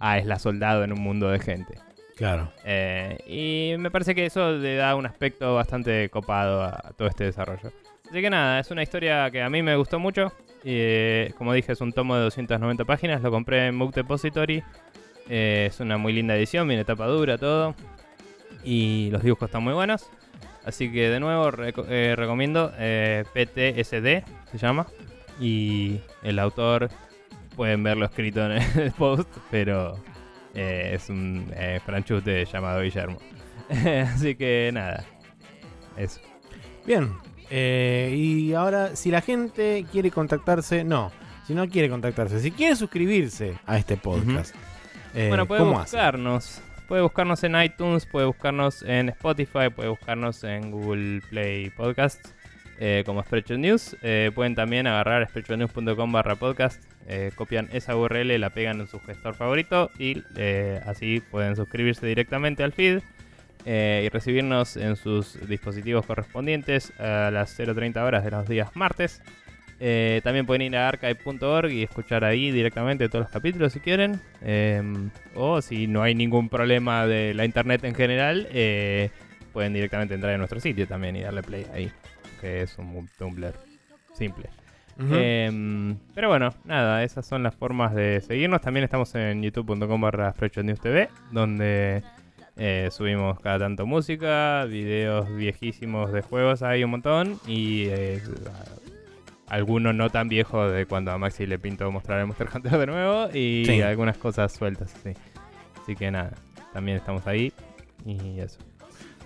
ah, es la soldado en un mundo de gente. Claro. Eh, y me parece que eso le da un aspecto bastante copado a, todo este desarrollo. Así que nada, es una historia que a mí me gustó mucho. Y, eh, como dije, es un tomo de 290 páginas. Lo compré en Book Depository eh, es una muy linda edición, viene tapa dura, todo. Y los dibujos están muy buenos. Así que de nuevo eh, recomiendo eh, PTSD, se llama. Y el autor, pueden verlo escrito en el post, pero es un franchute llamado Guillermo. Así que nada, eso. Bien, y ahora si la gente quiere contactarse, no, si no quiere contactarse, si quiere suscribirse a este podcast. Eh, bueno, puede buscarnos. Puede buscarnos en iTunes, puede buscarnos en Spotify, puede buscarnos en Google Play Podcasts eh, como Spreadshot News. Eh, pueden también agarrar spreadshotnews.com barra podcast, copian esa URL, la pegan en su gestor favorito y así pueden suscribirse directamente al feed. y recibirnos en sus dispositivos correspondientes a las 0.30 horas de los días martes. Eh, también pueden ir a archive.org y escuchar ahí directamente todos los capítulos si quieren. Em, o si no hay ningún problema de la internet en general, eh, pueden directamente entrar en nuestro sitio también y darle play ahí. Que es un Tumblr simple. Em, pero bueno, nada, esas son las formas de seguirnos. También estamos en youtube.com barra TV, donde eh, subimos cada tanto música, videos viejísimos de juegos, hay un montón. Y alguno no tan viejo de cuando a Maxi le pinto mostrar el Monster Hunter de nuevo y algunas cosas sueltas, sí. Así que nada, también estamos ahí y eso.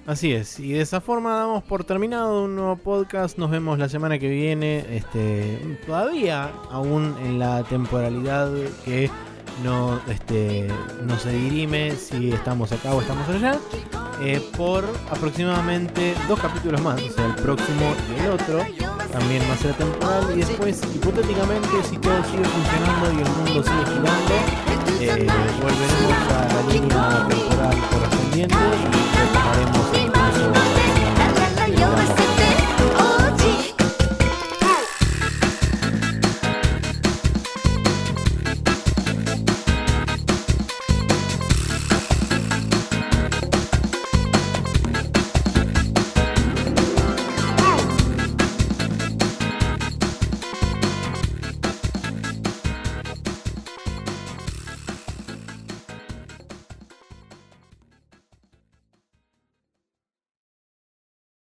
Así es, y de esa forma damos por terminado un nuevo podcast. Nos vemos la semana que viene. Este, todavía, aún en la temporalidad que no, este, no se dirime si estamos acá o estamos allá. eh, por aproximadamente dos capítulos más, o sea, el próximo y el otro. También va a ser temporal. Y después, hipotéticamente, si todo sigue funcionando y el mundo sigue girando, eh, volveremos a la línea temporal correspondiente y retomaremos incluso